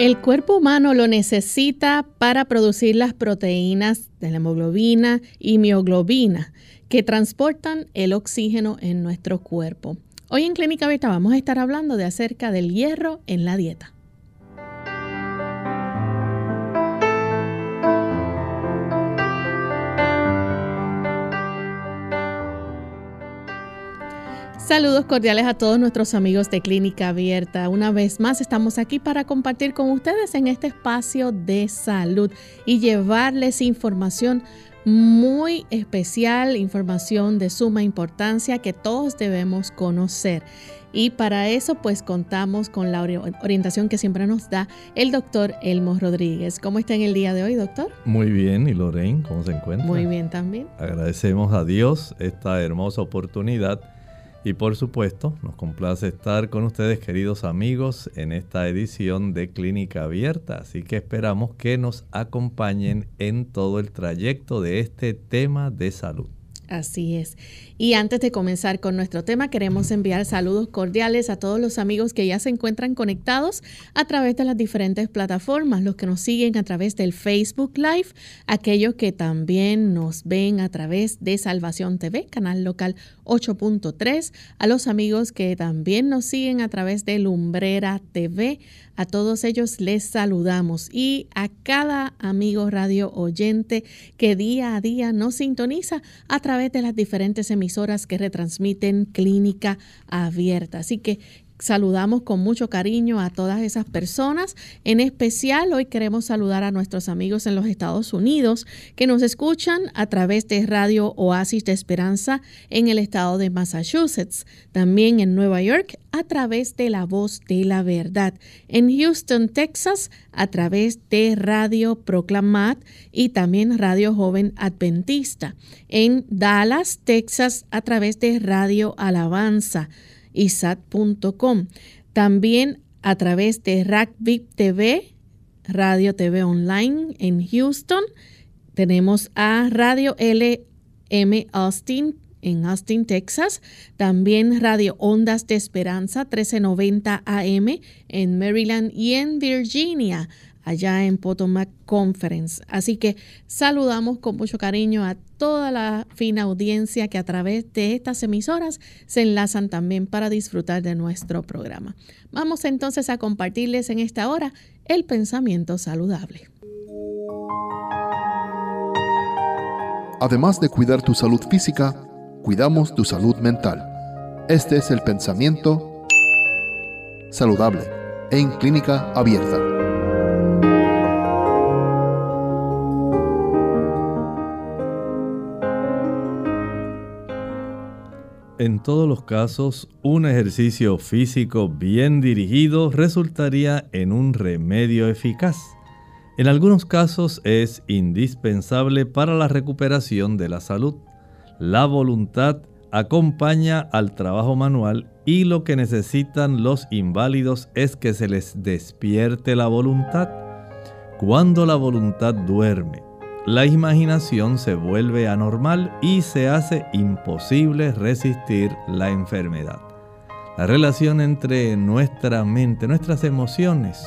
El cuerpo humano lo necesita para producir las proteínas de la hemoglobina y mioglobina que transportan el oxígeno en nuestro cuerpo. Hoy en Clínica Beta vamos a estar hablando de acerca del hierro en la dieta. Saludos cordiales a todos nuestros amigos de Clínica Abierta. Una vez más estamos aquí para compartir con ustedes en este espacio de salud y llevarles información muy especial, información de suma importancia que todos debemos conocer. Y para eso pues contamos con la orientación que siempre nos da el doctor Elmo Rodríguez. ¿Cómo está en el día de hoy, doctor? Muy bien, ¿y Lorraine cómo se encuentra? Muy bien también. Agradecemos a Dios esta hermosa oportunidad y por supuesto, nos complace estar con ustedes, queridos amigos, en esta edición de Clínica Abierta. Así que esperamos que nos acompañen en todo el trayecto de este tema de salud. Así es. Y antes de comenzar con nuestro tema, queremos enviar saludos cordiales a todos los amigos que ya se encuentran conectados a través de las diferentes plataformas, los que nos siguen a través del Facebook Live, aquellos que también nos ven a través de Salvación TV, canal local 8.3, a los amigos que también nos siguen a través de Lumbrera TV, a todos ellos les saludamos y a cada amigo radio oyente que día a día nos sintoniza a través de las diferentes emisoras que retransmiten Clínica Abierta. Así que saludamos con mucho cariño a todas esas personas. En especial, hoy queremos saludar a nuestros amigos en los Estados Unidos que nos escuchan a través de Radio Oasis de Esperanza en el estado de Massachusetts. También en Nueva York a través de La Voz de la Verdad. En Houston, Texas, a través de Radio Proclamat y también Radio Joven Adventista. En Dallas, Texas, a través de Radio Alabanza isat.com. También a través de RACVIP TV, Radio TV Online en Houston. Tenemos a Radio LM Austin en Austin, Texas. También Radio Ondas de Esperanza 1390 AM en Maryland y en Virginia allá en Potomac Conference. Así que saludamos con mucho cariño a toda la fina audiencia que a través de estas emisoras se enlazan también para disfrutar de nuestro programa. Vamos entonces a compartirles en esta hora el pensamiento saludable. Además de cuidar tu salud física, cuidamos tu salud mental. Este es el pensamiento saludable en clínica abierta. En todos los casos, un ejercicio físico bien dirigido resultaría en un remedio eficaz. En algunos casos es indispensable para la recuperación de la salud. La voluntad acompaña al trabajo manual y lo que necesitan los inválidos es que se les despierte la voluntad. Cuando la voluntad duerme la imaginación se vuelve anormal y se hace imposible resistir la enfermedad. La relación entre nuestra mente, nuestras emociones,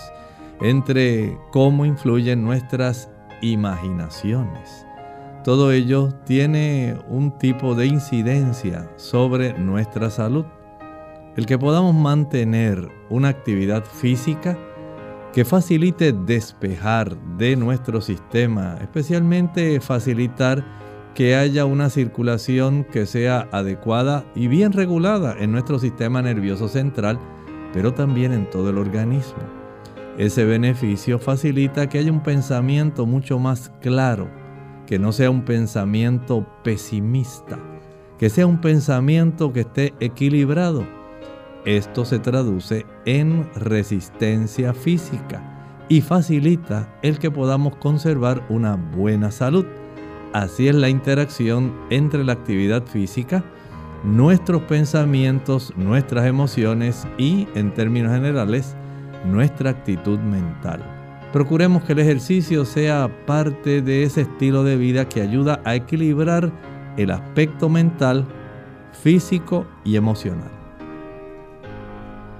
entre cómo influyen nuestras imaginaciones. Todo ello tiene un tipo de incidencia sobre nuestra salud. El que podamos mantener una actividad física que facilite despejar de nuestro sistema, especialmente facilitar que haya una circulación que sea adecuada y bien regulada en nuestro sistema nervioso central, pero también en todo el organismo. Ese beneficio facilita que haya un pensamiento mucho más claro, que no sea un pensamiento pesimista, que sea un pensamiento que esté equilibrado esto se traduce en resistencia física y facilita el que podamos conservar una buena salud. Así es la interacción entre la actividad física, nuestros pensamientos, nuestras emociones y, en términos generales, nuestra actitud mental. Procuremos que el ejercicio sea parte de ese estilo de vida que ayuda a equilibrar el aspecto mental, físico y emocional.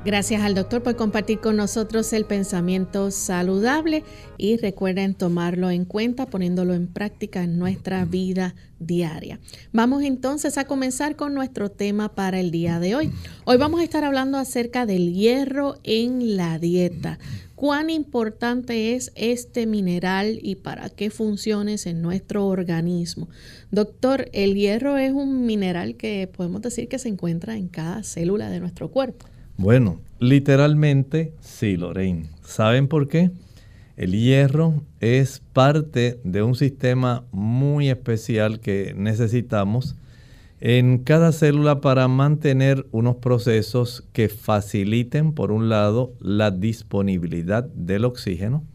Gracias al doctor por compartir con nosotros el pensamiento saludable y recuerden tomarlo en cuenta poniéndolo en práctica en nuestra vida diaria. Vamos entonces a comenzar con nuestro tema para el día de hoy. Hoy vamos a estar hablando acerca del hierro en la dieta. ¿Cuán importante es este mineral y para qué funciones en nuestro organismo? Doctor, el hierro es un mineral que podemos decir que se encuentra en cada célula de nuestro cuerpo. Bueno, literalmente sí, Lorraine. ¿Saben por qué? El hierro es parte de un sistema muy especial que necesitamos en cada célula para mantener unos procesos que faciliten, por un lado, la disponibilidad del oxígeno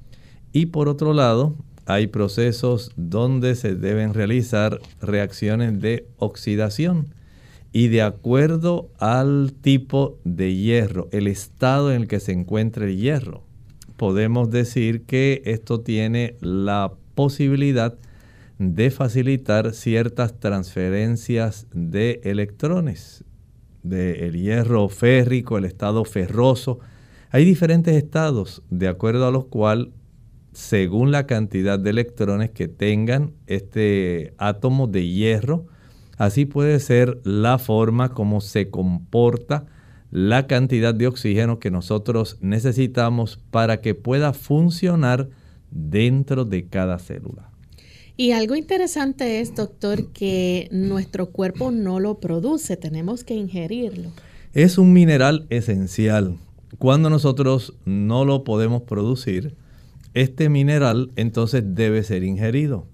y por otro lado, hay procesos donde se deben realizar reacciones de oxidación y de acuerdo al tipo de hierro, el estado en el que se encuentra el hierro, podemos decir que esto tiene la posibilidad de facilitar ciertas transferencias de electrones, del hierro férrico, el estado ferroso. Hay diferentes estados de acuerdo a los cuales, según la cantidad de electrones que tengan este átomo de hierro, Así puede ser la forma como se comporta la cantidad de oxígeno que nosotros necesitamos para que pueda funcionar dentro de cada célula. Y algo interesante es, doctor, que nuestro cuerpo no lo produce, tenemos que ingerirlo. Es un mineral esencial. Cuando nosotros no lo podemos producir, este mineral entonces debe ser ingerido.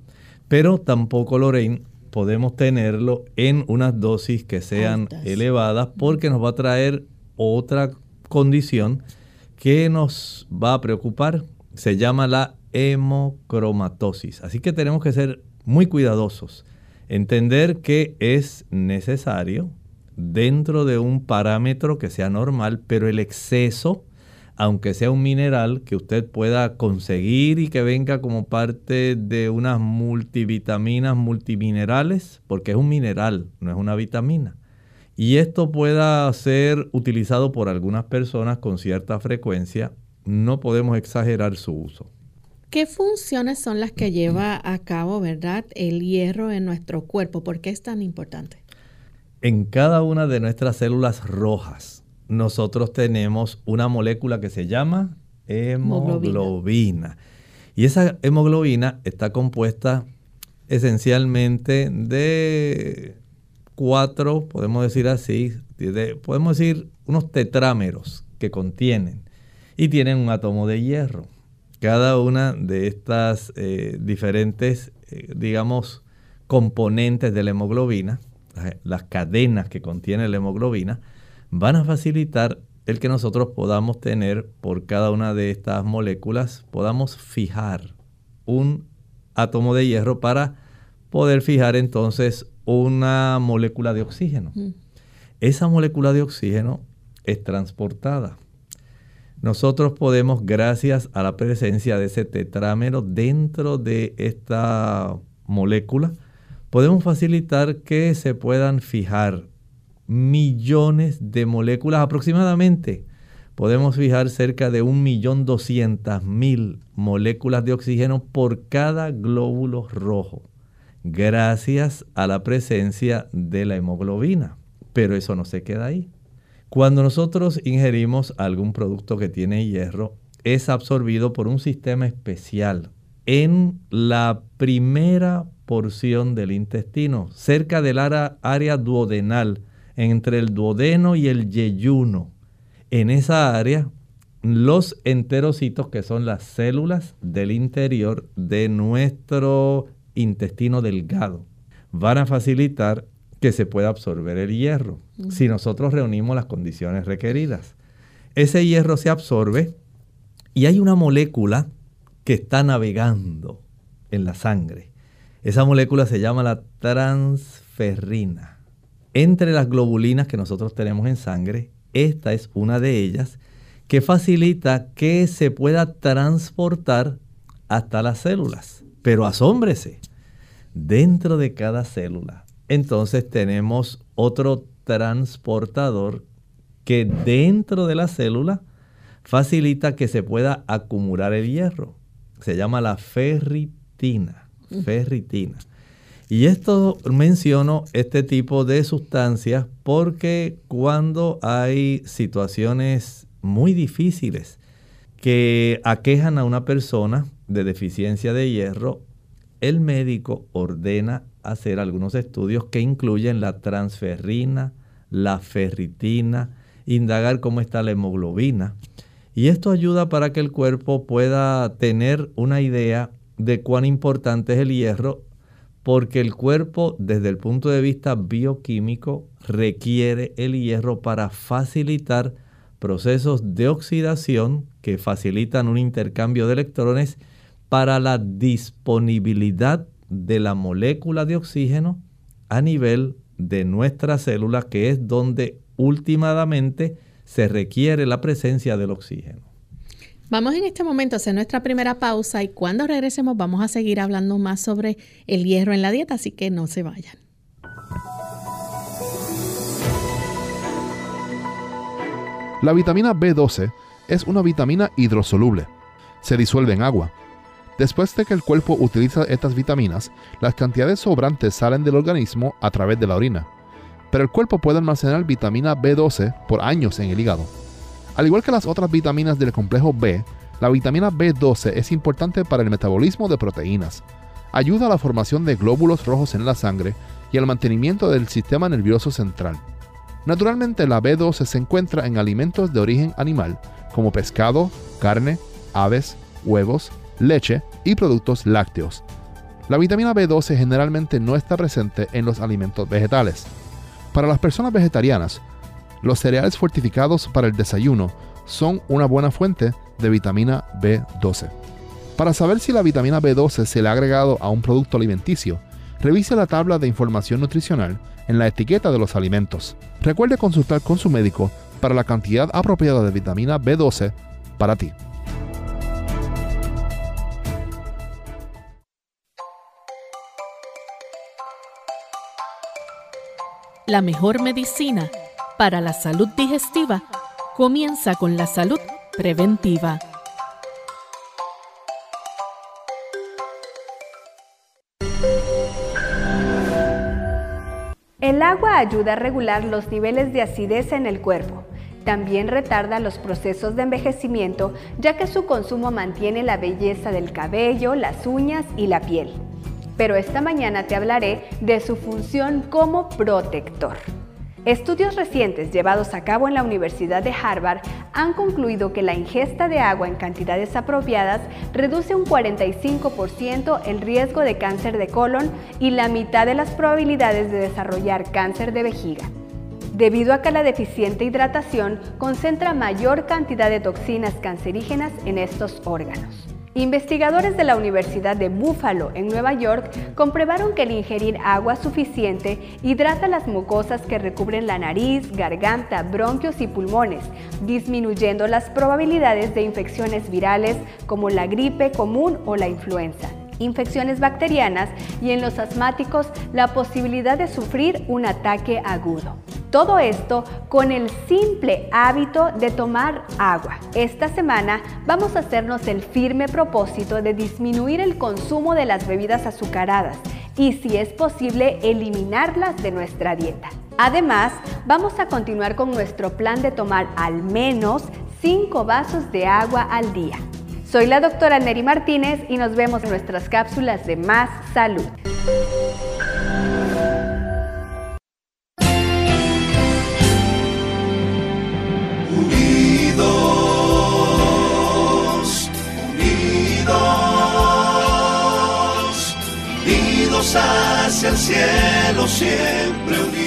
Pero tampoco, Lorraine, podemos tenerlo en unas dosis que sean elevadas porque nos va a traer otra condición que nos va a preocupar. Se llama la hemocromatosis. Así que tenemos que ser muy cuidadosos. Entender que es necesario dentro de un parámetro que sea normal, pero el exceso aunque sea un mineral que usted pueda conseguir y que venga como parte de unas multivitaminas, multiminerales, porque es un mineral, no es una vitamina. Y esto pueda ser utilizado por algunas personas con cierta frecuencia, no podemos exagerar su uso. ¿Qué funciones son las que lleva a cabo, verdad, el hierro en nuestro cuerpo? ¿Por qué es tan importante? En cada una de nuestras células rojas, nosotros tenemos una molécula que se llama hemoglobina. Y esa hemoglobina está compuesta esencialmente de cuatro, podemos decir así, podemos decir unos tetrámeros que contienen y tienen un átomo de hierro. Cada una de estas eh, diferentes, eh, digamos, componentes de la hemoglobina, las cadenas que contiene la hemoglobina, van a facilitar el que nosotros podamos tener por cada una de estas moléculas, podamos fijar un átomo de hierro para poder fijar entonces una molécula de oxígeno. Mm. Esa molécula de oxígeno es transportada. Nosotros podemos, gracias a la presencia de ese tetrámero dentro de esta molécula, podemos facilitar que se puedan fijar millones de moléculas aproximadamente. Podemos fijar cerca de 1.200.000 moléculas de oxígeno por cada glóbulo rojo, gracias a la presencia de la hemoglobina. Pero eso no se queda ahí. Cuando nosotros ingerimos algún producto que tiene hierro, es absorbido por un sistema especial en la primera porción del intestino, cerca del área duodenal entre el duodeno y el yeyuno. En esa área, los enterocitos, que son las células del interior de nuestro intestino delgado, van a facilitar que se pueda absorber el hierro, si nosotros reunimos las condiciones requeridas. Ese hierro se absorbe y hay una molécula que está navegando en la sangre. Esa molécula se llama la transferrina. Entre las globulinas que nosotros tenemos en sangre, esta es una de ellas que facilita que se pueda transportar hasta las células. Pero asómbrese, dentro de cada célula, entonces tenemos otro transportador que dentro de la célula facilita que se pueda acumular el hierro. Se llama la ferritina. Ferritina. Y esto menciono este tipo de sustancias porque cuando hay situaciones muy difíciles que aquejan a una persona de deficiencia de hierro, el médico ordena hacer algunos estudios que incluyen la transferrina, la ferritina, indagar cómo está la hemoglobina. Y esto ayuda para que el cuerpo pueda tener una idea de cuán importante es el hierro, porque el cuerpo desde el punto de vista bioquímico requiere el hierro para facilitar procesos de oxidación que facilitan un intercambio de electrones para la disponibilidad de la molécula de oxígeno a nivel de nuestra célula, que es donde últimamente se requiere la presencia del oxígeno. Vamos en este momento a hacer nuestra primera pausa y cuando regresemos vamos a seguir hablando más sobre el hierro en la dieta, así que no se vayan. La vitamina B12 es una vitamina hidrosoluble. Se disuelve en agua. Después de que el cuerpo utiliza estas vitaminas, las cantidades sobrantes salen del organismo a través de la orina pero el cuerpo puede almacenar vitamina B12 por años en el hígado. Al igual que las otras vitaminas del complejo B, la vitamina B12 es importante para el metabolismo de proteínas. Ayuda a la formación de glóbulos rojos en la sangre y al mantenimiento del sistema nervioso central. Naturalmente la B12 se encuentra en alimentos de origen animal como pescado, carne, aves, huevos, leche y productos lácteos. La vitamina B12 generalmente no está presente en los alimentos vegetales. Para las personas vegetarianas, los cereales fortificados para el desayuno son una buena fuente de vitamina B12. Para saber si la vitamina B12 se le ha agregado a un producto alimenticio, revise la tabla de información nutricional en la etiqueta de los alimentos. Recuerde consultar con su médico para la cantidad apropiada de vitamina B12 para ti. La mejor medicina para la salud digestiva comienza con la salud preventiva. El agua ayuda a regular los niveles de acidez en el cuerpo. También retarda los procesos de envejecimiento ya que su consumo mantiene la belleza del cabello, las uñas y la piel pero esta mañana te hablaré de su función como protector. Estudios recientes llevados a cabo en la Universidad de Harvard han concluido que la ingesta de agua en cantidades apropiadas reduce un 45% el riesgo de cáncer de colon y la mitad de las probabilidades de desarrollar cáncer de vejiga. Debido a que la deficiente hidratación concentra mayor cantidad de toxinas cancerígenas en estos órganos. Investigadores de la Universidad de Buffalo en Nueva York comprobaron que el ingerir agua suficiente hidrata las mucosas que recubren la nariz, garganta, bronquios y pulmones, disminuyendo las probabilidades de infecciones virales como la gripe común o la influenza infecciones bacterianas y en los asmáticos la posibilidad de sufrir un ataque agudo. Todo esto con el simple hábito de tomar agua. Esta semana vamos a hacernos el firme propósito de disminuir el consumo de las bebidas azucaradas y si es posible eliminarlas de nuestra dieta. Además, vamos a continuar con nuestro plan de tomar al menos 5 vasos de agua al día. Soy la doctora Neri Martínez y nos vemos en nuestras cápsulas de Más Salud. Unidos, unidos, unidos hacia el cielo, siempre unidos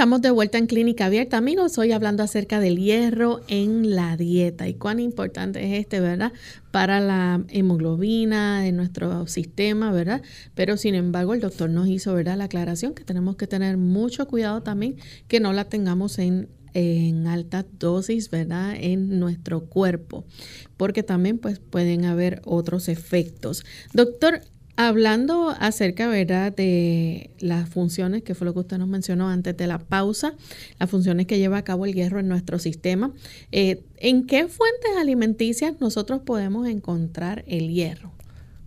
estamos de vuelta en Clínica Abierta, amigos. Hoy hablando acerca del hierro en la dieta y cuán importante es este, ¿verdad? Para la hemoglobina de nuestro sistema, ¿verdad? Pero sin embargo, el doctor nos hizo, ¿verdad? La aclaración que tenemos que tener mucho cuidado también que no la tengamos en en alta dosis, ¿verdad? En nuestro cuerpo, porque también pues pueden haber otros efectos. Doctor, Hablando acerca, ¿verdad?, de las funciones, que fue lo que usted nos mencionó antes de la pausa, las funciones que lleva a cabo el hierro en nuestro sistema, eh, ¿en qué fuentes alimenticias nosotros podemos encontrar el hierro?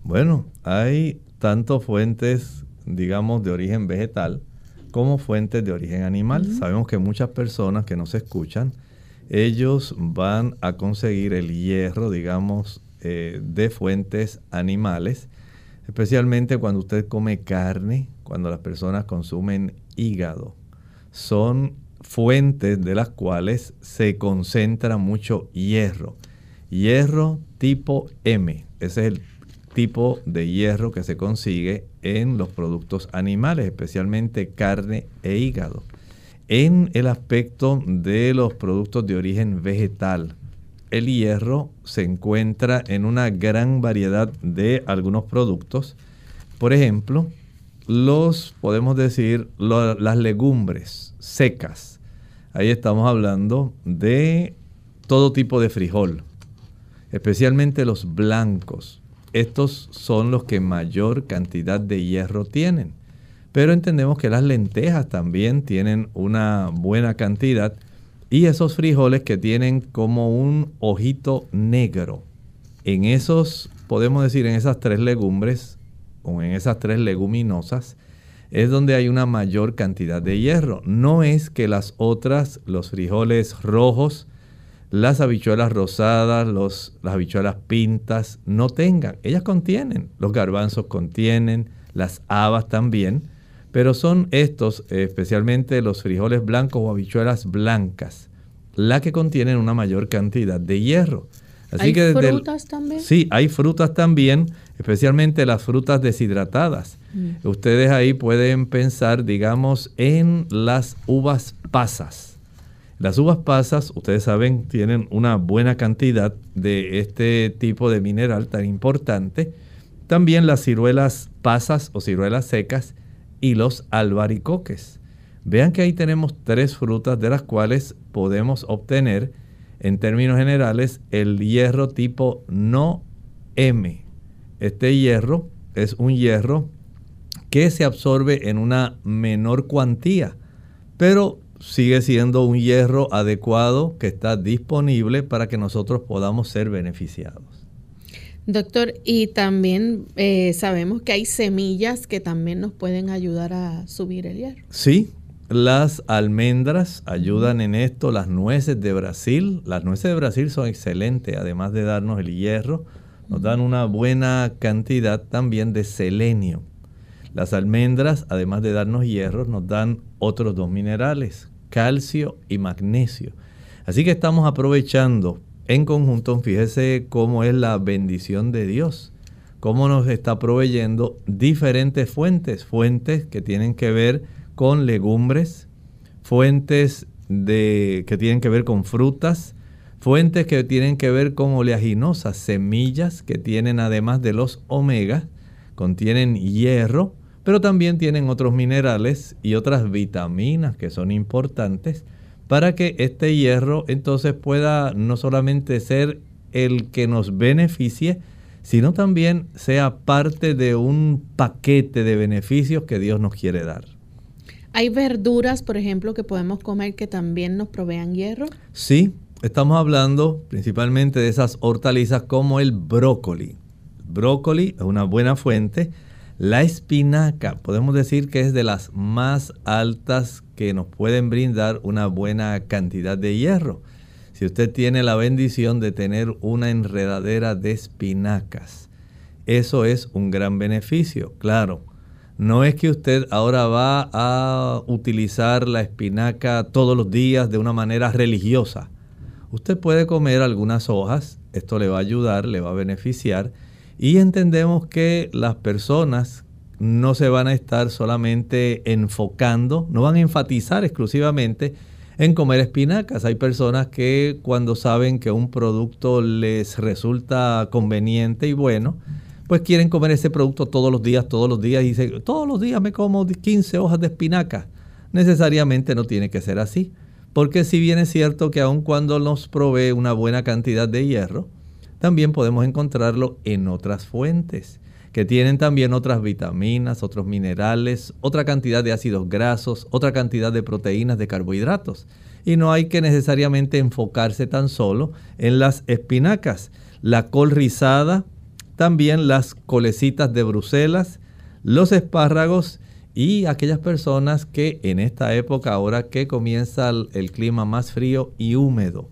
Bueno, hay tanto fuentes, digamos, de origen vegetal como fuentes de origen animal. Sabemos que muchas personas que nos escuchan, ellos van a conseguir el hierro, digamos, eh, de fuentes animales especialmente cuando usted come carne, cuando las personas consumen hígado. Son fuentes de las cuales se concentra mucho hierro. Hierro tipo M, ese es el tipo de hierro que se consigue en los productos animales, especialmente carne e hígado. En el aspecto de los productos de origen vegetal, el hierro se encuentra en una gran variedad de algunos productos. Por ejemplo, los, podemos decir, las legumbres secas. Ahí estamos hablando de todo tipo de frijol, especialmente los blancos. Estos son los que mayor cantidad de hierro tienen. Pero entendemos que las lentejas también tienen una buena cantidad y esos frijoles que tienen como un ojito negro. En esos, podemos decir, en esas tres legumbres o en esas tres leguminosas, es donde hay una mayor cantidad de hierro. No es que las otras, los frijoles rojos, las habichuelas rosadas, los, las habichuelas pintas, no tengan. Ellas contienen, los garbanzos contienen, las habas también, pero son estos, especialmente los frijoles blancos o habichuelas blancas, las que contienen una mayor cantidad de hierro. Así ¿Hay que frutas también? Sí, hay frutas también, especialmente las frutas deshidratadas. Mm. Ustedes ahí pueden pensar, digamos, en las uvas pasas. Las uvas pasas, ustedes saben, tienen una buena cantidad de este tipo de mineral tan importante. También las ciruelas pasas o ciruelas secas y los albaricoques. Vean que ahí tenemos tres frutas de las cuales podemos obtener, en términos generales, el hierro tipo no M. Este hierro es un hierro que se absorbe en una menor cuantía, pero sigue siendo un hierro adecuado que está disponible para que nosotros podamos ser beneficiados. Doctor, y también eh, sabemos que hay semillas que también nos pueden ayudar a subir el hierro. Sí, las almendras ayudan en esto, las nueces de Brasil. Las nueces de Brasil son excelentes, además de darnos el hierro, nos dan una buena cantidad también de selenio. Las almendras, además de darnos hierro, nos dan otros dos minerales, calcio y magnesio. Así que estamos aprovechando en conjunto, fíjese cómo es la bendición de Dios, cómo nos está proveyendo diferentes fuentes, fuentes que tienen que ver con legumbres, fuentes de, que tienen que ver con frutas, fuentes que tienen que ver con oleaginosas, semillas que tienen además de los omega, contienen hierro, pero también tienen otros minerales y otras vitaminas que son importantes para que este hierro entonces pueda no solamente ser el que nos beneficie, sino también sea parte de un paquete de beneficios que Dios nos quiere dar. ¿Hay verduras, por ejemplo, que podemos comer que también nos provean hierro? Sí, estamos hablando principalmente de esas hortalizas como el brócoli. brócoli es una buena fuente. La espinaca, podemos decir que es de las más altas que nos pueden brindar una buena cantidad de hierro. Si usted tiene la bendición de tener una enredadera de espinacas Eso es un gran beneficio, claro. No es que usted ahora va a utilizar la espinaca todos los días de una manera religiosa. Usted puede comer algunas hojas, esto le va a ayudar, le va a beneficiar. Y entendemos que las personas no se van a estar solamente enfocando, no van a enfatizar exclusivamente en comer espinacas. Hay personas que cuando saben que un producto les resulta conveniente y bueno, pues quieren comer ese producto todos los días, todos los días y dicen, todos los días me como 15 hojas de espinaca. Necesariamente no tiene que ser así, porque si bien es cierto que aun cuando nos provee una buena cantidad de hierro, también podemos encontrarlo en otras fuentes que tienen también otras vitaminas, otros minerales, otra cantidad de ácidos grasos, otra cantidad de proteínas, de carbohidratos. Y no hay que necesariamente enfocarse tan solo en las espinacas. La col rizada, también las colecitas de Bruselas, los espárragos y aquellas personas que en esta época, ahora que comienza el, clima más frío y húmedo,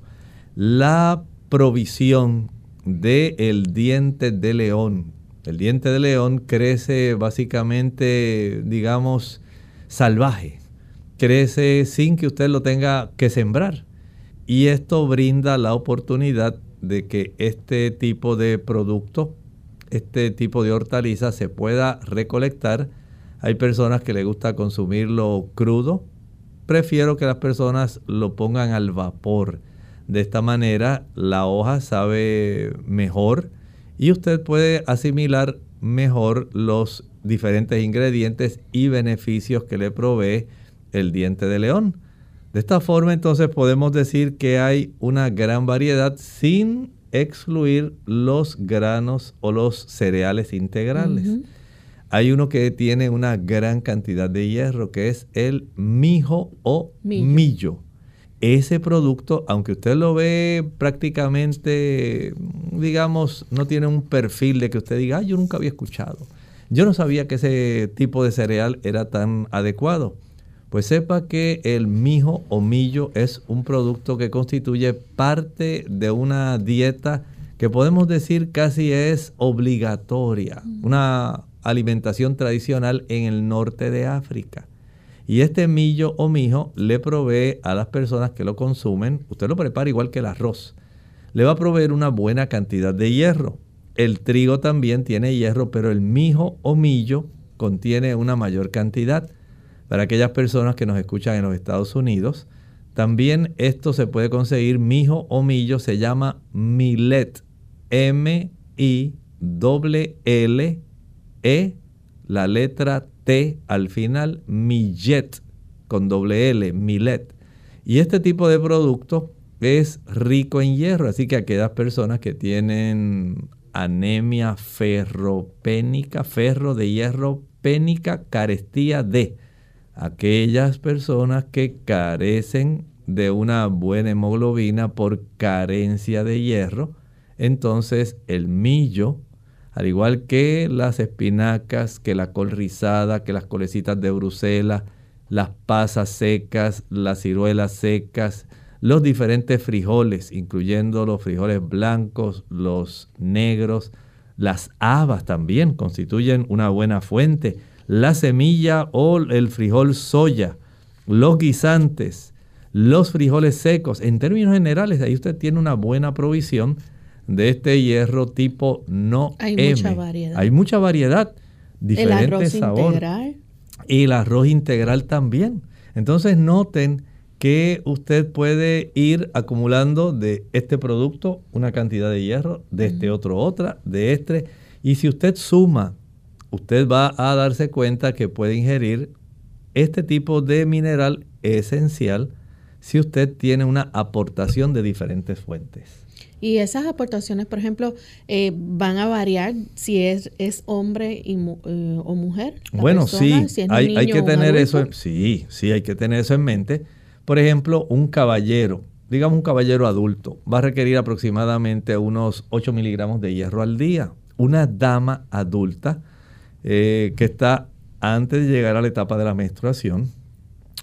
la provisión del el diente de león, el diente de león crece básicamente, digamos, salvaje. Crece sin que usted lo tenga que sembrar. Y esto brinda la oportunidad de que este tipo de producto, este tipo de hortaliza se pueda recolectar. Hay personas que les gusta consumirlo crudo. Prefiero que las personas lo pongan al vapor. De esta manera la hoja sabe mejor y usted puede asimilar mejor los diferentes ingredientes y beneficios que le provee el diente de león. De esta forma entonces podemos decir que hay una gran variedad sin excluir los granos o los cereales integrales. Hay uno que tiene una gran cantidad de hierro que es el mijo o millo ese producto, aunque usted lo ve prácticamente, digamos, no tiene un perfil de que usted diga, yo nunca había escuchado. Yo no sabía que ese tipo de cereal era tan adecuado. Pues sepa que el mijo o millo es un producto que constituye parte de una dieta que podemos decir casi es obligatoria, una alimentación tradicional en el norte de África. Y este millo o mijo le provee a las personas que lo consumen, usted lo prepara igual que el arroz, le va a proveer una buena cantidad de hierro. El trigo también tiene hierro, pero el mijo o millo contiene una mayor cantidad. Para aquellas personas que nos escuchan en los Estados Unidos, también esto se puede conseguir, mijo o millo, se llama millet. M-I-L-L-E, la letra T al final, millet con doble L, millet. Y este tipo de producto es rico en hierro, así que aquellas personas que tienen anemia ferropénica, ferro de hierro pénica, carestía de aquellas personas que carecen de una buena hemoglobina por carencia de hierro, entonces el millo al igual que las espinacas, que la col rizada, que las colecitas de Bruselas, las pasas secas, las ciruelas secas, los diferentes frijoles, incluyendo los frijoles blancos, los negros, las habas también constituyen una buena fuente, la semilla o el frijol soya, los guisantes, los frijoles secos. En términos generales, ahí usted tiene una buena provisión de este hierro tipo no Hay mucha variedad. Hay mucha variedad, diferentes El arroz integral. Y el arroz integral también. Entonces noten que usted puede ir acumulando de este producto una cantidad de hierro, de este otro otra, de este. Y si usted suma, usted va a darse cuenta que puede ingerir este tipo de mineral esencial si usted tiene una aportación de diferentes fuentes. Y esas aportaciones, por ejemplo, eh, van a variar si es, es hombre y eh, o mujer. Bueno, persona, sí, si hay, que tener eso, en, sí, sí, hay que tener eso en mente. Por ejemplo, un caballero, digamos un caballero adulto, va a requerir aproximadamente unos 8 miligramos de hierro al día. Una dama adulta eh, que está antes de llegar a la etapa de la menstruación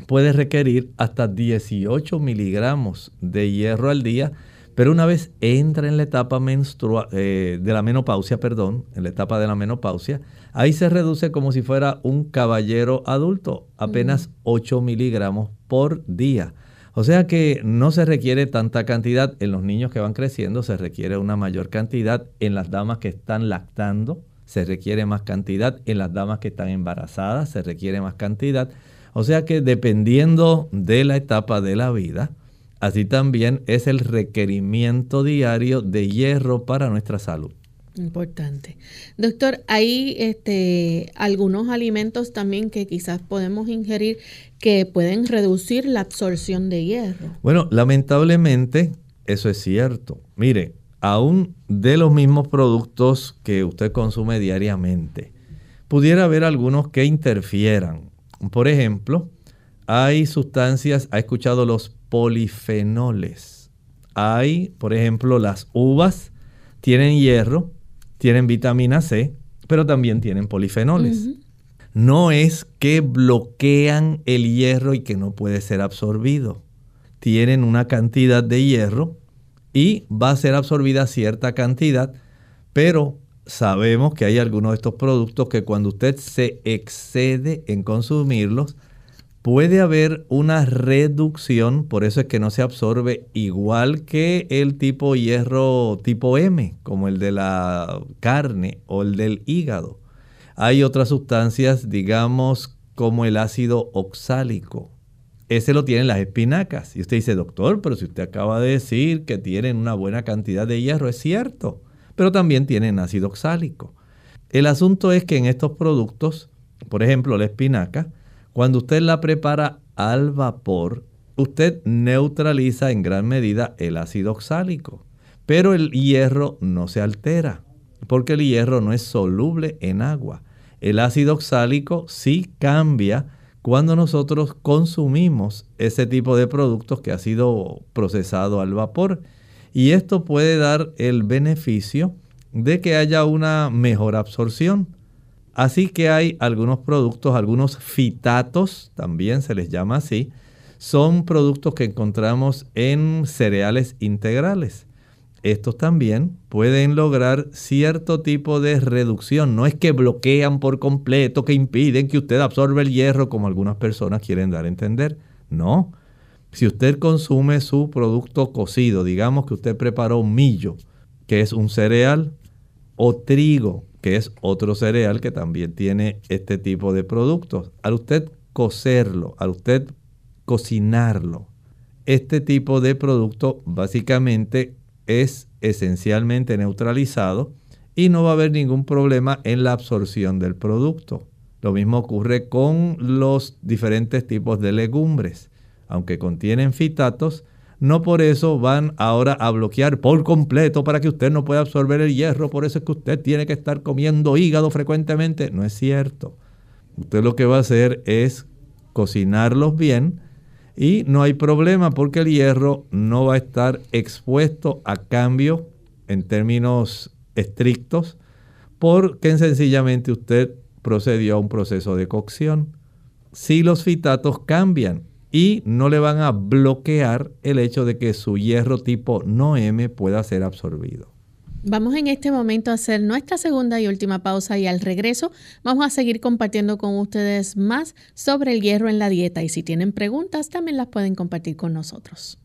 puede requerir hasta 18 miligramos de hierro al día, Pero una vez entra en la etapa menstrua, eh, de la menopausia, perdón, en la etapa de la menopausia, ahí se reduce como si fuera un caballero adulto, apenas 8 miligramos por día. O sea que no se requiere tanta cantidad en los niños que van creciendo, se requiere una mayor cantidad en las damas que están lactando, se requiere más cantidad en las damas que están embarazadas, se requiere más cantidad. O sea que dependiendo de la etapa de la vida, así también es el requerimiento diario de hierro para nuestra salud. Importante. Doctor, hay este, algunos alimentos también que quizás podemos ingerir que pueden reducir la absorción de hierro. Bueno, lamentablemente eso es cierto. Mire, aún de los mismos productos que usted consume diariamente, pudiera haber algunos que interfieran. Por ejemplo, hay sustancias, ha escuchado los polifenoles. Hay, por ejemplo, las uvas tienen hierro, tienen vitamina C, pero también tienen polifenoles. No es que bloquean el hierro y que no puede ser absorbido. Tienen una cantidad de hierro y va a ser absorbida cierta cantidad, pero sabemos que hay algunos de estos productos que cuando usted se excede en consumirlos, puede haber una reducción, por eso es que no se absorbe igual que el tipo hierro tipo M, como el de la carne o el del hígado. Hay otras sustancias, digamos, como el ácido oxálico. Ese lo tienen las espinacas. Y usted dice, doctor, pero si usted acaba de decir que tienen una buena cantidad de hierro, es cierto, pero también tienen ácido oxálico. El asunto es que en estos productos, por ejemplo, la espinaca, cuando usted la prepara al vapor, usted neutraliza en gran medida el ácido oxálico, pero el hierro no se altera, porque el hierro no es soluble en agua. El ácido oxálico sí cambia cuando nosotros consumimos ese tipo de productos que ha sido procesado al vapor. Y esto puede dar el beneficio de que haya una mejor absorción. Así que hay algunos productos, algunos fitatos, también se les llama así, son productos que encontramos en cereales integrales. Estos también pueden lograr cierto tipo de reducción. No es que bloquean por completo, que impiden que usted absorba el hierro como algunas personas quieren dar a entender. No. Si usted consume su producto cocido, digamos que usted preparó millo, que es un cereal, o trigo, que es otro cereal que también tiene este tipo de productos. Al usted cocerlo, al usted cocinarlo, este tipo de producto básicamente es esencialmente neutralizado y no va a haber ningún problema en la absorción del producto. Lo mismo ocurre con los diferentes tipos de legumbres. Aunque contienen fitatos, no por eso van ahora a bloquear por completo para que usted no pueda absorber el hierro. Por eso es que usted tiene que estar comiendo hígado frecuentemente. No es cierto. Usted lo que va a hacer es cocinarlos bien y no hay problema porque el hierro no va a estar expuesto a cambio en términos estrictos porque sencillamente usted procedió a un proceso de cocción. Si los fitatos cambian y no le van a bloquear el hecho de que su hierro tipo no M pueda ser absorbido. Vamos en este momento a hacer nuestra segunda y última pausa y al regreso vamos a seguir compartiendo con ustedes más sobre el hierro en la dieta y si tienen preguntas también las pueden compartir con nosotros.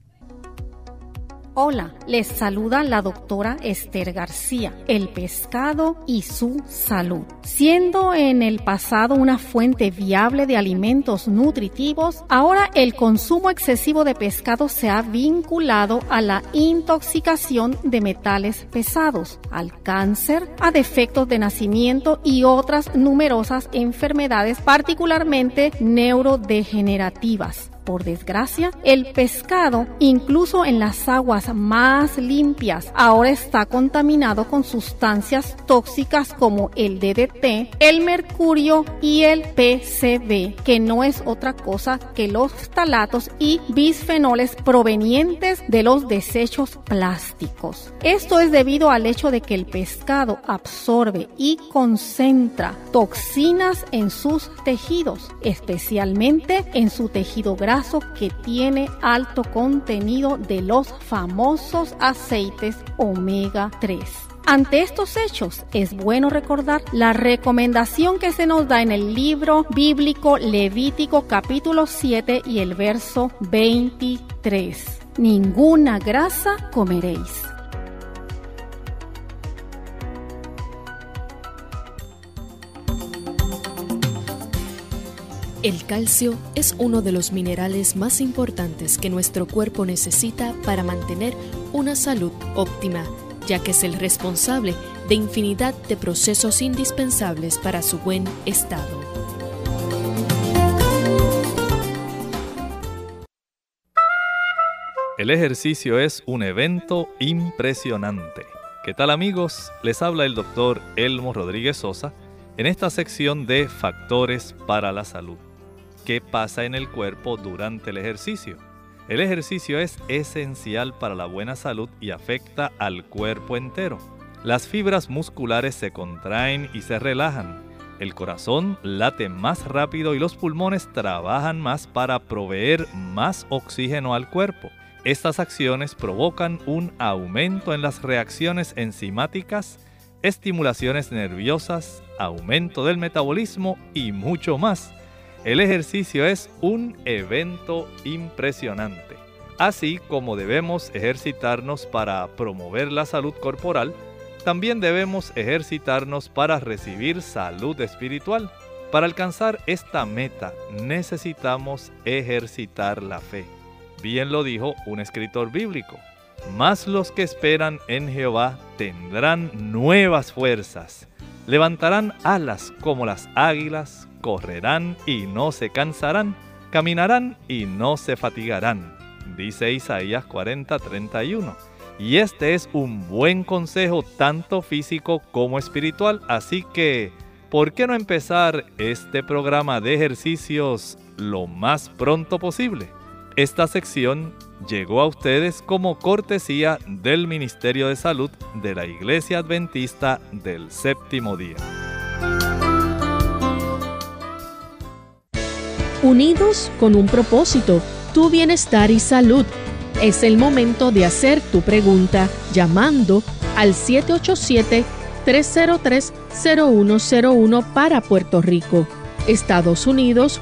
Hola, les saluda la doctora Esther García, el pescado y su salud. Siendo en el pasado una fuente viable de alimentos nutritivos, ahora el consumo excesivo de pescado se ha vinculado a la intoxicación de metales pesados, al cáncer, a defectos de nacimiento y otras numerosas enfermedades particularmente neurodegenerativas. Por desgracia, el pescado, incluso en las aguas más limpias, ahora está contaminado con sustancias tóxicas como el DDT, el mercurio y el PCB, que no es otra cosa que los talatos y bisfenoles provenientes de los desechos plásticos. Esto es debido al hecho de que el pescado absorbe y concentra toxinas en sus tejidos, especialmente en su tejido graso que tiene alto contenido de los famosos aceites omega 3. Ante estos hechos, es bueno recordar la recomendación que se nos da en el libro bíblico Levítico capítulo 7 y el verso 23. Ninguna grasa comeréis. El calcio es uno de los minerales más importantes que nuestro cuerpo necesita para mantener una salud óptima, ya que es el responsable de infinidad de procesos indispensables para su buen estado. El ejercicio es un evento impresionante. ¿Qué tal amigos? Les habla el doctor Elmo Rodríguez Sosa en esta sección de Factores para la Salud qué pasa en el cuerpo durante el ejercicio. El ejercicio es esencial para la buena salud y afecta al cuerpo entero. Las fibras musculares se contraen y se relajan. El corazón late más rápido y los pulmones trabajan más para proveer más oxígeno al cuerpo. Estas acciones provocan un aumento en las reacciones enzimáticas, estimulaciones nerviosas, aumento del metabolismo y mucho más el ejercicio es un evento impresionante. Así como debemos ejercitarnos para promover la salud corporal, también debemos ejercitarnos para recibir salud espiritual. Para alcanzar esta meta necesitamos ejercitar la fe. Bien lo dijo un escritor bíblico. Más los que esperan en Jehová tendrán nuevas fuerzas. Levantarán alas como las águilas, correrán y no se cansarán, caminarán y no se fatigarán. Dice Isaías 40:31. Y este es un buen consejo tanto físico como espiritual, así que, ¿por qué no empezar este programa de ejercicios lo más pronto posible? Esta sección llegó a ustedes como cortesía del Ministerio de Salud de la Iglesia Adventista del Séptimo Día. unidos con un propósito, tu bienestar y salud. Es el momento de hacer tu pregunta llamando al 787-303-0101 para Puerto Rico, Estados Unidos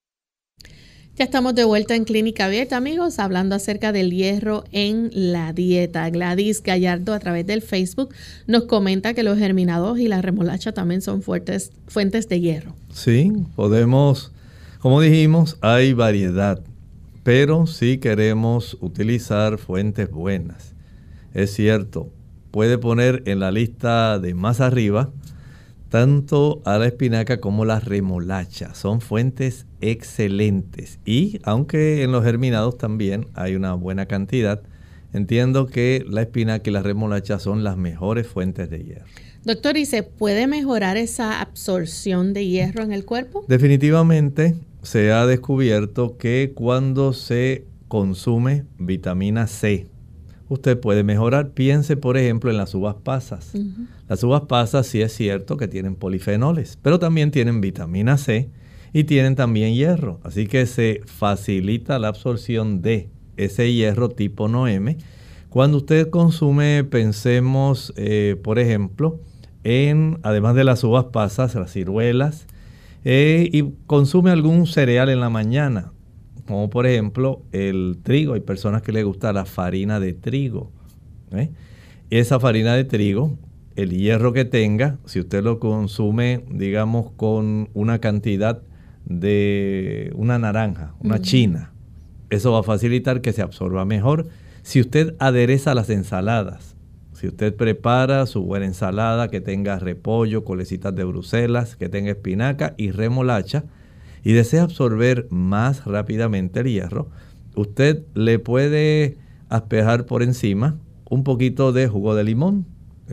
Ya estamos de vuelta en Clínica Abierta, amigos, hablando acerca del hierro en la dieta. Gladys Gallardo, a través del Facebook, nos comenta que los germinados y la remolacha también son fuertes, fuentes de hierro. Sí, podemos, como dijimos, hay variedad pero si queremos utilizar fuentes buenas. Es cierto, puede poner en la lista de más arriba tanto a la espinaca como la remolacha. Son fuentes excelentes. Y aunque en los germinados también hay una buena cantidad, entiendo que la espinaca y la remolacha son las mejores fuentes de hierro. Doctor, ¿y se puede mejorar esa absorción de hierro en el cuerpo? Definitivamente se ha descubierto que cuando se consume vitamina C, usted puede mejorar. Piense, por ejemplo, en las uvas pasas. Las uvas pasas sí es cierto que tienen polifenoles, pero también tienen vitamina C y tienen también hierro. Así que se facilita la absorción de ese hierro tipo 9. Cuando usted consume, pensemos, eh, por ejemplo, en, además de las uvas pasas, las ciruelas, eh, y consume algún cereal en la mañana, como por ejemplo el trigo. Hay personas que les gusta la farina de trigo. ¿eh? Esa farina de trigo, el hierro que tenga, si usted lo consume, digamos, con una cantidad de una naranja, una china, eso va a facilitar que se absorba mejor. Si usted adereza las ensaladas, si usted prepara su buena ensalada que tenga repollo, colecitas de Bruselas, que tenga espinaca y remolacha y desea absorber más rápidamente el hierro, usted le puede aspejar por encima un poquito de jugo de limón.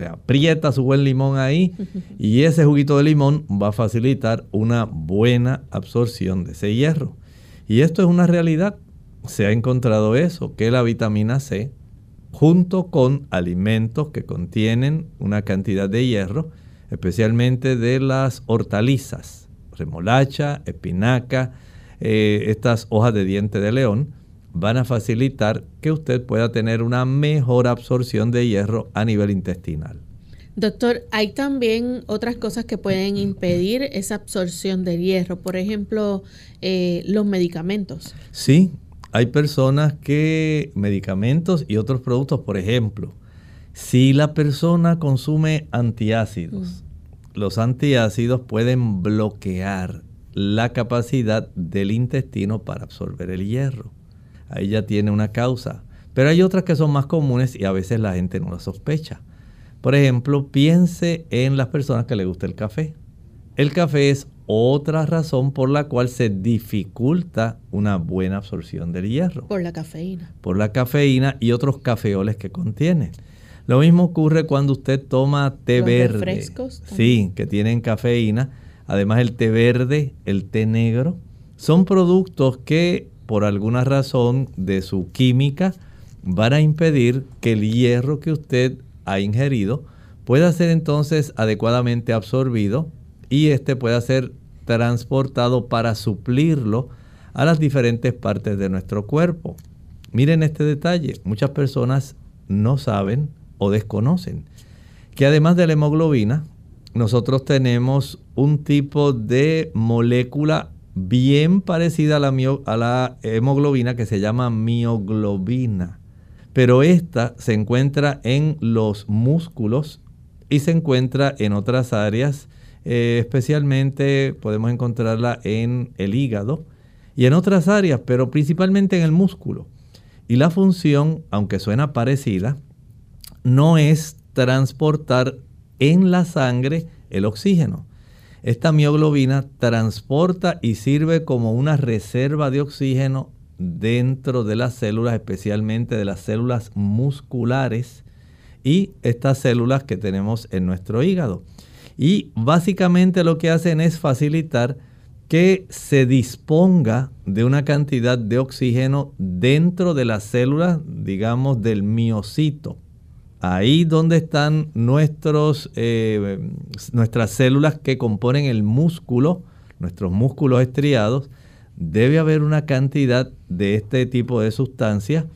Aprieta su buen limón ahí y ese juguito de limón va a facilitar una buena absorción de ese hierro. Y esto es una realidad. Se ha encontrado eso, que la vitamina C, junto con alimentos que contienen una cantidad de hierro, especialmente de las hortalizas, remolacha, espinaca, eh, estas hojas de diente de león, van a facilitar que usted pueda tener una mejor absorción de hierro a nivel intestinal. Doctor, hay también otras cosas que pueden impedir esa absorción de hierro, por ejemplo, eh, los medicamentos. Sí, hay personas que medicamentos y otros productos, por ejemplo, si la persona consume antiácidos, mm. los antiácidos pueden bloquear la capacidad del intestino para absorber el hierro. Ahí ya tiene una causa. Pero hay otras que son más comunes y a veces la gente no la sospecha. Por ejemplo, piense en las personas que le gusta el café. El café es otra razón por la cual se dificulta una buena absorción del hierro. Por la cafeína. Por la cafeína y otros cafeoles que contiene. Lo mismo ocurre cuando usted toma té verde. Refrescos sí, que tienen cafeína. Además el té verde, el té negro, son productos que por alguna razón de su química van a impedir que el hierro que usted ha ingerido pueda ser entonces adecuadamente absorbido y este pueda ser transportado para suplirlo a las diferentes partes de nuestro cuerpo. Miren este detalle, muchas personas no saben o desconocen que además de la hemoglobina, nosotros tenemos un tipo de molécula bien parecida a la, hemoglobina que se llama mioglobina. Pero esta se encuentra en los músculos y se encuentra en otras áreas, eh, especialmente podemos encontrarla en el hígado y en otras áreas, pero principalmente en el músculo. Y la función, aunque suena parecida, no es transportar en la sangre el oxígeno. Esta mioglobina transporta y sirve como una reserva de oxígeno dentro de las células, especialmente de las células musculares y estas células que tenemos en nuestro hígado. Y básicamente lo que hacen es facilitar que se disponga de una cantidad de oxígeno dentro de las células, digamos, del miocito ahí donde están nuestros, eh, nuestras células que componen el músculo, nuestros músculos estriados, debe haber una cantidad de este tipo de sustancias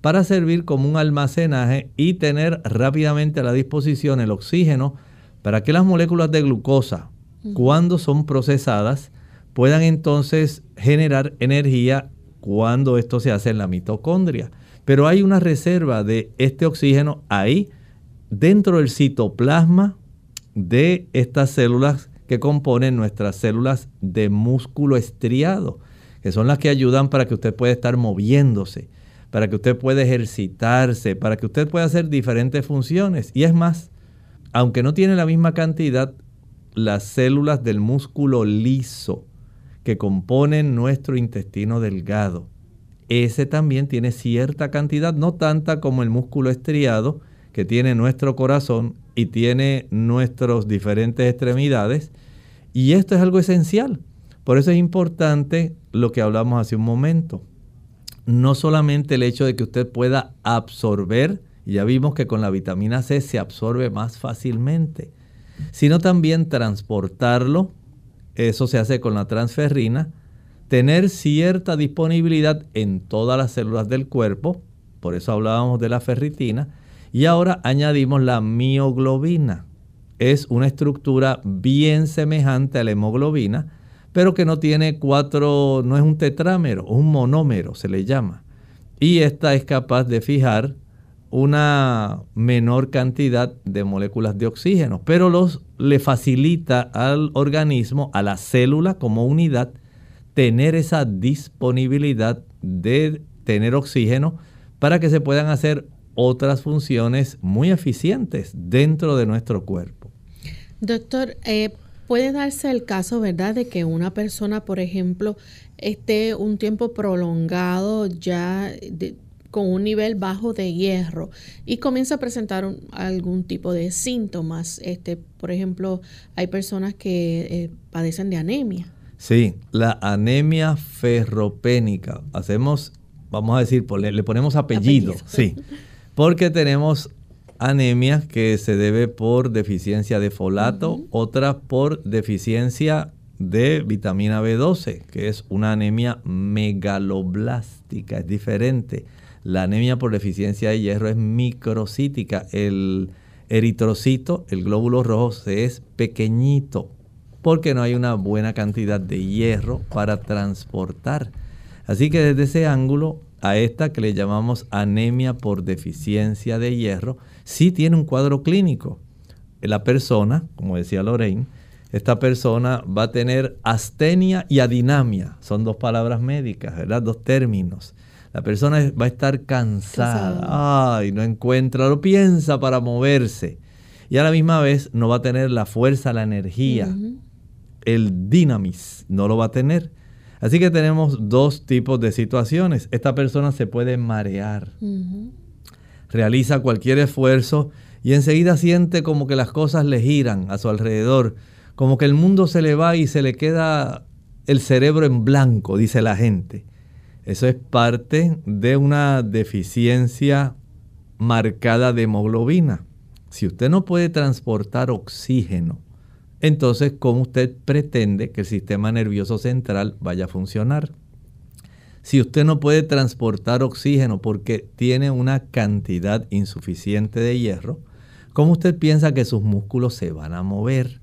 para servir como un almacenaje y tener rápidamente a la disposición el oxígeno para que las moléculas de glucosa, cuando son procesadas, puedan entonces generar energía cuando esto se hace en la mitocondria. Pero hay una reserva de este oxígeno ahí dentro del citoplasma de estas células que componen nuestras células de músculo estriado, que son las que ayudan para que usted pueda estar moviéndose, para que usted pueda ejercitarse, para que usted pueda hacer diferentes funciones. Y es más, aunque no tiene la misma cantidad, las células del músculo liso que componen nuestro intestino delgado, ese también tiene cierta cantidad, no tanta como el músculo estriado que tiene nuestro corazón y tiene nuestras diferentes extremidades. Y esto es algo esencial. Por eso es importante lo que hablamos hace un momento. No solamente el hecho de que usted pueda absorber, ya vimos que con la vitamina C se absorbe más fácilmente, sino también transportarlo. Eso se hace con la transferrina tener cierta disponibilidad en todas las células del cuerpo, por eso hablábamos de la ferritina, y ahora añadimos la mioglobina. Es una estructura bien semejante a la hemoglobina, pero que no tiene cuatro, no es un tetrámero, un monómero se le llama. Y esta es capaz de fijar una menor cantidad de moléculas de oxígeno, pero los, le facilita al organismo, a la célula como unidad, tener esa disponibilidad de tener oxígeno para que se puedan hacer otras funciones muy eficientes dentro de nuestro cuerpo. Doctor, eh, puede darse el caso, ¿verdad?, de que una persona, por ejemplo, esté un tiempo prolongado ya con un nivel bajo de hierro y comienza a presentar algún tipo de síntomas. Este, por ejemplo, hay personas que eh, padecen de anemia. Sí, la anemia ferropénica. Hacemos, vamos a decir, le, ponemos apellido, sí, porque tenemos anemia que se debe por deficiencia de folato, otra por deficiencia de vitamina B12, que es una anemia megaloblástica, es diferente. La anemia por deficiencia de hierro es microcítica. El eritrocito, el glóbulo rojo, es pequeñito porque no hay una buena cantidad de hierro para transportar. Así que desde ese ángulo, a esta que le llamamos anemia por deficiencia de hierro, sí tiene un cuadro clínico. La persona, como decía Lorraine, esta persona va a tener astenia y adinamia. Son dos palabras médicas, ¿verdad? Dos términos. La persona va a estar cansada. Ay, no encuentra, lo piensa para moverse. Y a la misma vez no va a tener la fuerza, la energía. El dinamis no lo va a tener. Así que tenemos dos tipos de situaciones. Esta persona se puede marear. Realiza cualquier esfuerzo y enseguida siente como que las cosas le giran a su alrededor. Como que el mundo se le va y se le queda el cerebro en blanco, dice la gente. Eso es parte de una deficiencia marcada de hemoglobina. Si usted no puede transportar oxígeno, entonces ¿cómo usted pretende que el sistema nervioso central vaya a funcionar? Si usted no puede transportar oxígeno porque tiene una cantidad insuficiente de hierro, ¿cómo usted piensa que sus músculos se van a mover?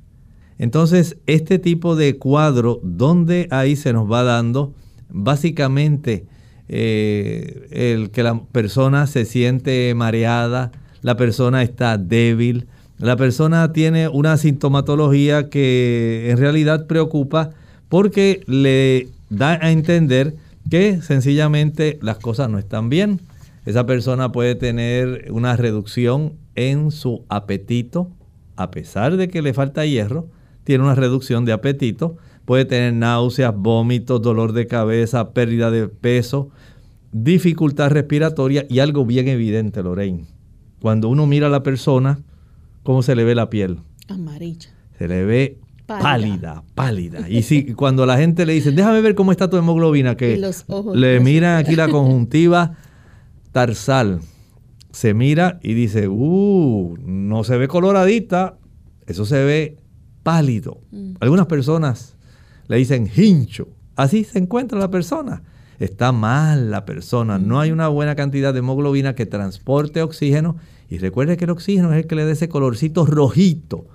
Entonces, este tipo de cuadro, donde ahí se nos va dando básicamente eh, el que la persona se siente mareada, la persona está débil, la persona tiene una sintomatología que en realidad preocupa porque le da a entender que sencillamente las cosas no están bien. Esa persona puede tener una reducción en su apetito, a pesar de que le falta hierro, tiene una reducción de apetito puede tener náuseas, vómitos, dolor de cabeza, pérdida de peso, dificultad respiratoria y algo bien evidente, Lorraine. Cuando uno mira a la persona, ¿cómo se le ve la piel? Amarilla. Se le ve pálida, pálida. Y si cuando la gente le dice, déjame ver cómo está tu hemoglobina, que le miran aquí la conjuntiva tarsal, se mira y dice, uh, no se ve coloradita, eso se ve pálido. Mm. Algunas personas le dicen hincho. Así se encuentra la persona. Está mal la persona, no hay una buena cantidad de hemoglobina que transporte oxígeno. Y recuerde que el oxígeno es el que le da ese colorcito rojito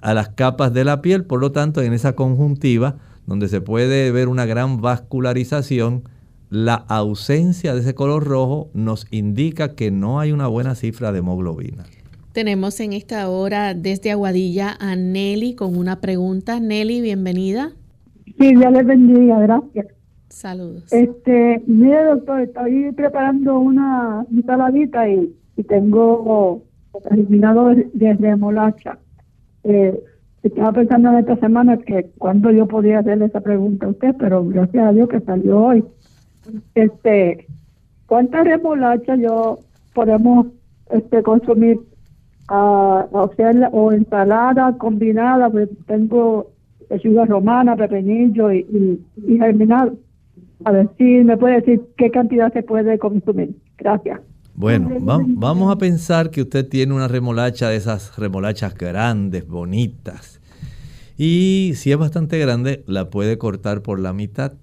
a las capas de la piel. Por lo tanto, en esa conjuntiva, donde se puede ver una gran vascularización, la ausencia de ese color rojo nos indica que no hay una buena cifra de hemoglobina. Tenemos en esta hora desde Aguadilla a Nelly con una pregunta. Nelly, bienvenida. Sí, ya les bendiga, gracias. Saludos. Este, mire doctor, estoy preparando una saladita y, y tengo eliminado de remolacha. Eh, estaba pensando en esta semana que cuando yo podía hacerle esa pregunta a usted, pero gracias a Dios que salió hoy. Este, ¿cuánta remolacha yo podemos este consumir? Uh, o sea, o ensalada combinada, pues tengo lechuga romana, pepinillo y, y, germinal. A ver si me puede decir qué cantidad se puede consumir. Gracias. Bueno, vamos a pensar que usted tiene una remolacha de esas remolachas grandes, bonitas. Y si es bastante grande, la puede cortar por la mitad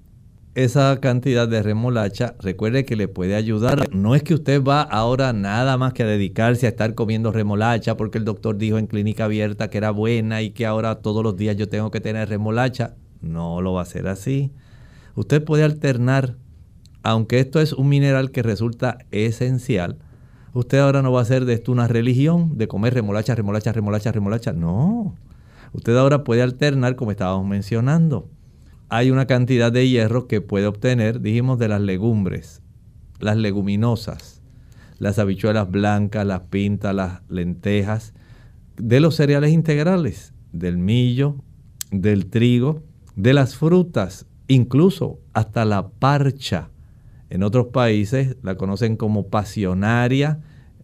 esa cantidad de remolacha, recuerde que le puede ayudar. No es que usted va ahora nada más que a dedicarse a estar comiendo remolacha porque el doctor dijo en clínica abierta que era buena y que ahora todos los días yo tengo que tener remolacha. No lo va a hacer así. Usted puede alternar, aunque esto es un mineral que resulta esencial. Usted ahora no va a hacer de esto una religión, de comer remolacha, remolacha, remolacha, remolacha. No. Usted ahora puede alternar como estábamos mencionando hay una cantidad de hierro que puede obtener, dijimos, de las legumbres, las leguminosas, las habichuelas blancas, las pintas, las lentejas, de los cereales integrales, del millo, del trigo, de las frutas, incluso hasta la parcha. En otros países la conocen como pasionaria.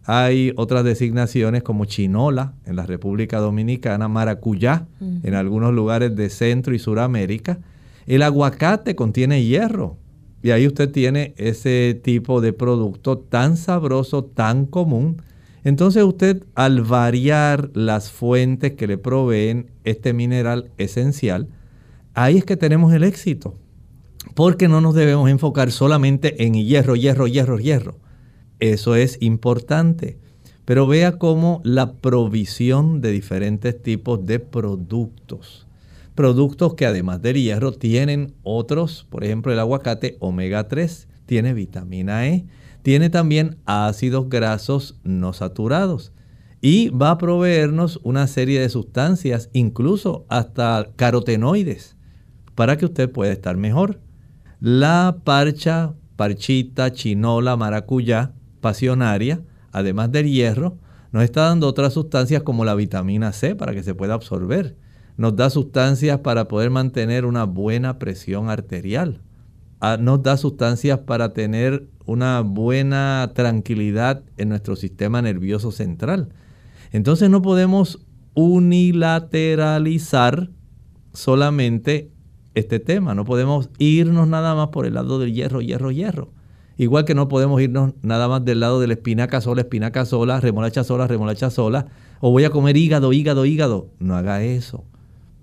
Hay otras designaciones como chinola en la República Dominicana, maracuyá en algunos lugares de Centro y Suramérica. El aguacate contiene hierro y ahí usted tiene ese tipo de producto tan sabroso, tan común. Entonces usted al variar las fuentes que le proveen este mineral esencial, ahí es que tenemos el éxito. Porque no nos debemos enfocar solamente en hierro, hierro, hierro, hierro. Eso es importante. Pero vea cómo la provisión de diferentes tipos de productos. Productos que además del hierro tienen otros, por ejemplo el aguacate omega 3, tiene vitamina E, tiene también ácidos grasos no saturados y va a proveernos una serie de sustancias, incluso hasta carotenoides, para que usted pueda estar mejor. La parcha, parchita, chinola, maracuyá, pasionaria, además del hierro, nos está dando otras sustancias como la vitamina C para que se pueda absorber. Nos da sustancias para poder mantener una buena presión arterial. Ah, nos da sustancias para tener una buena tranquilidad en nuestro sistema nervioso central. Entonces no podemos unilateralizar solamente este tema. No podemos irnos nada más por el lado del hierro, hierro, hierro. Igual que no podemos irnos nada más del lado de la espinaca sola, espinaca sola, remolacha sola, remolacha sola. O voy a comer hígado, hígado, hígado. No haga eso.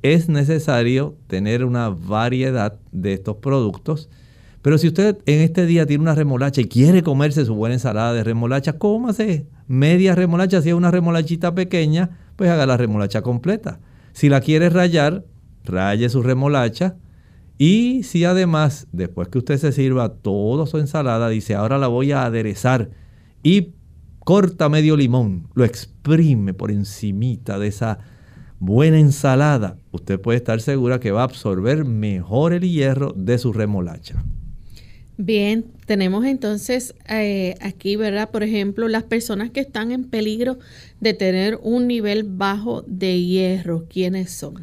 Es necesario tener una variedad de estos productos. Pero si usted en este día tiene una remolacha y quiere comerse su buena ensalada de remolacha, cómase media remolacha. Si es una remolachita pequeña, pues haga la remolacha completa. Si la quiere rayar, raye su remolacha. Y si además, después que usted se sirva toda su ensalada, dice, ahora la voy a aderezar y corta medio limón, lo exprime por encimita de esa buena ensalada, usted puede estar segura que va a absorber mejor el hierro de su remolacha. Bien, tenemos entonces eh, aquí, ¿verdad? Por ejemplo, las personas que están en peligro de tener un nivel bajo de hierro, ¿quiénes son?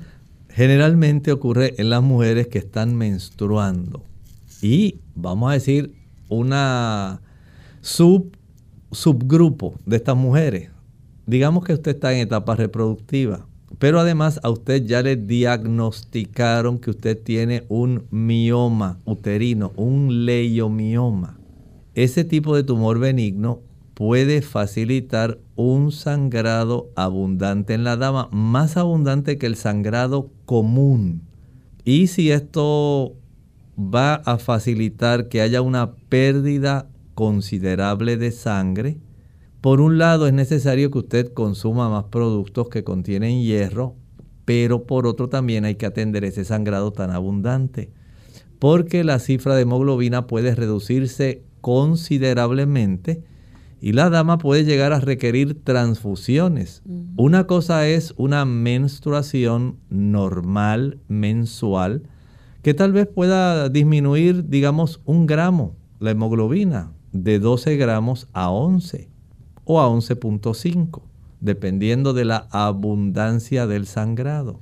Generalmente ocurre en las mujeres que están menstruando. Y vamos a decir una sub, subgrupo de estas mujeres. Digamos que usted está en etapa reproductiva, pero además a usted ya le diagnosticaron que usted tiene un mioma uterino, un leiomioma. Ese tipo de tumor benigno puede facilitar un sangrado abundante en la dama, más abundante que el sangrado común. Y si esto va a facilitar que haya una pérdida considerable de sangre, por un lado es necesario que usted consuma más productos que contienen hierro, pero por otro también hay que atender ese sangrado tan abundante, porque la cifra de hemoglobina puede reducirse considerablemente y la dama puede llegar a requerir transfusiones. Una cosa es una menstruación normal, mensual, que tal vez pueda disminuir, digamos, un gramo la hemoglobina de 12 gramos a 11 o a 11.5, dependiendo de la abundancia del sangrado.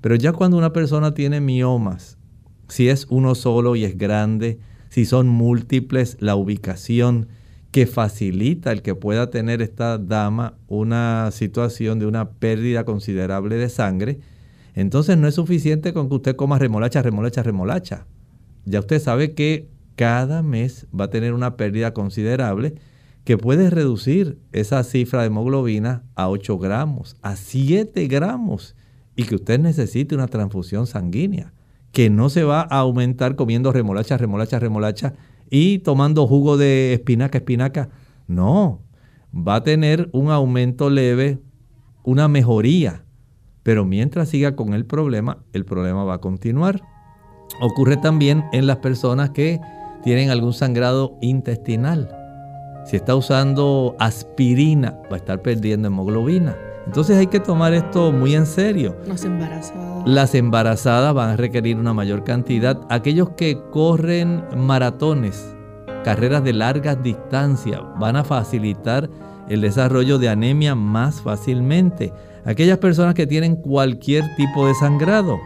Pero ya cuando una persona tiene miomas, si es uno solo y es grande, si son múltiples, la ubicación, que facilita el que pueda tener esta dama una situación de una pérdida considerable de sangre, entonces no es suficiente con que usted coma remolacha, remolacha, remolacha. Ya usted sabe que cada mes va a tener una pérdida considerable que puede reducir esa cifra de hemoglobina a 8 gramos, a 7 gramos, y que usted necesite una transfusión sanguínea, que no se va a aumentar comiendo remolacha, remolacha, remolacha y tomando jugo de espinaca, espinaca. No, va a tener un aumento leve, una mejoría. Pero mientras siga con el problema, el problema va a continuar. Ocurre también en las personas que tienen algún sangrado intestinal. Si está usando aspirina, va a estar perdiendo hemoglobina. Entonces hay que tomar esto muy en serio. Las embarazadas. Las embarazadas van a requerir una mayor cantidad. Aquellos que corren maratones, carreras de largas distancias, van a facilitar el desarrollo de anemia más fácilmente. Aquellas personas que tienen cualquier tipo de sangrado,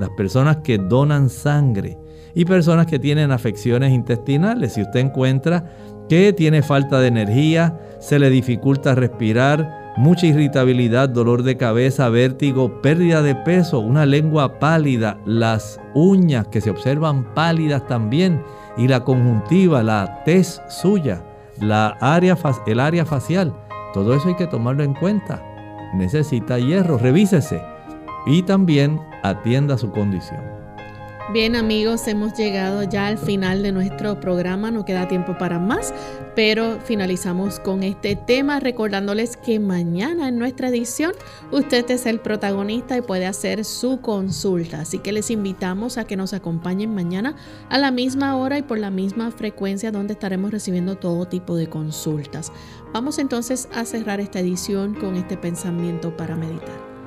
las personas que donan sangre, y personas que tienen afecciones intestinales. Si usted encuentra que tiene falta de energía, se le dificulta respirar, mucha irritabilidad, dolor de cabeza, vértigo, pérdida de peso, una lengua pálida, las uñas que se observan pálidas también y la conjuntiva, la tez suya, la área, el área facial. Todo eso hay que tomarlo en cuenta. Necesita hierro, revísese y también atienda su condición. Bien amigos, hemos llegado ya al final de nuestro programa, no queda tiempo para más, pero finalizamos con este tema recordándoles que mañana en nuestra edición usted es el protagonista y puede hacer su consulta, así que les invitamos a que nos acompañen mañana a la misma hora y por la misma frecuencia donde estaremos recibiendo todo tipo de consultas. Vamos entonces a cerrar esta edición con este pensamiento para meditar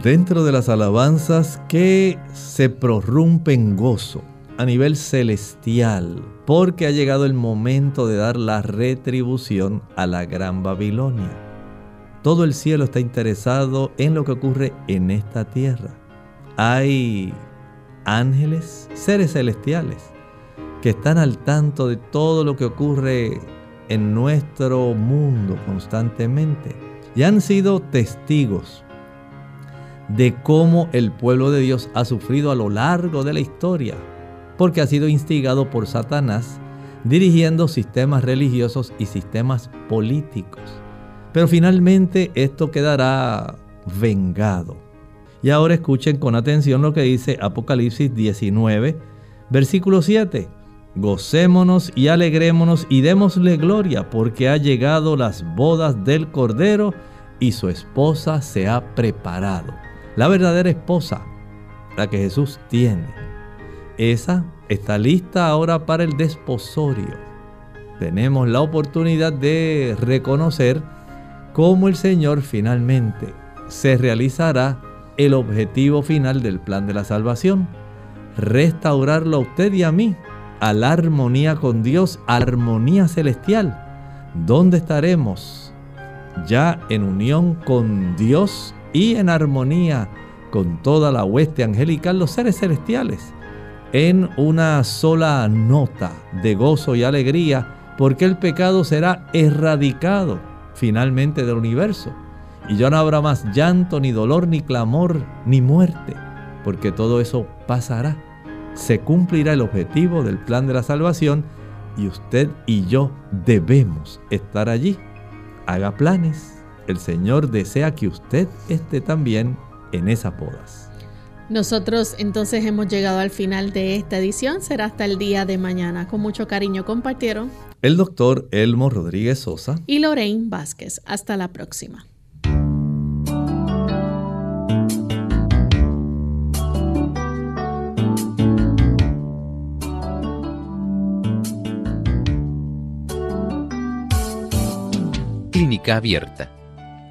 dentro de las alabanzas que se prorrumpen gozo a nivel celestial, porque ha llegado el momento de dar la retribución a la gran Babilonia. Todo el cielo está interesado en lo que ocurre en esta tierra. Hay ángeles, seres celestiales, que están al tanto de todo lo que ocurre en nuestro mundo constantemente y han sido testigos de cómo el pueblo de Dios ha sufrido a lo largo de la historia, porque ha sido instigado por Satanás dirigiendo sistemas religiosos y sistemas políticos. Pero finalmente esto quedará vengado. Y ahora escuchen con atención lo que dice Apocalipsis 19, versículo 7. Gocémonos y alegrémonos y démosle gloria porque ha llegado las bodas del Cordero y su esposa se ha preparado la verdadera esposa, la que Jesús tiene. Esa está lista ahora para el desposorio. Tenemos la oportunidad de reconocer cómo el Señor finalmente se realizará el objetivo final del plan de la salvación. Restaurarlo a usted y a mí a la armonía con Dios, armonía celestial. ¿Dónde estaremos? Ya en unión con Dios y en armonía con toda la hueste angelical, los seres celestiales, en una sola nota de gozo y alegría, porque el pecado será erradicado finalmente del universo. Y ya no habrá más llanto, ni dolor, ni clamor, ni muerte, porque todo eso pasará. Se cumplirá el objetivo del plan de la salvación y usted y yo debemos estar allí. Haga planes el Señor desea que usted esté también en esas bodas. Nosotros entonces hemos llegado al final de esta edición. Será hasta el día de mañana. Con mucho cariño compartieron el doctor Elmo Rodríguez Sosa y Lorraine Vázquez. Hasta la próxima. Clínica Abierta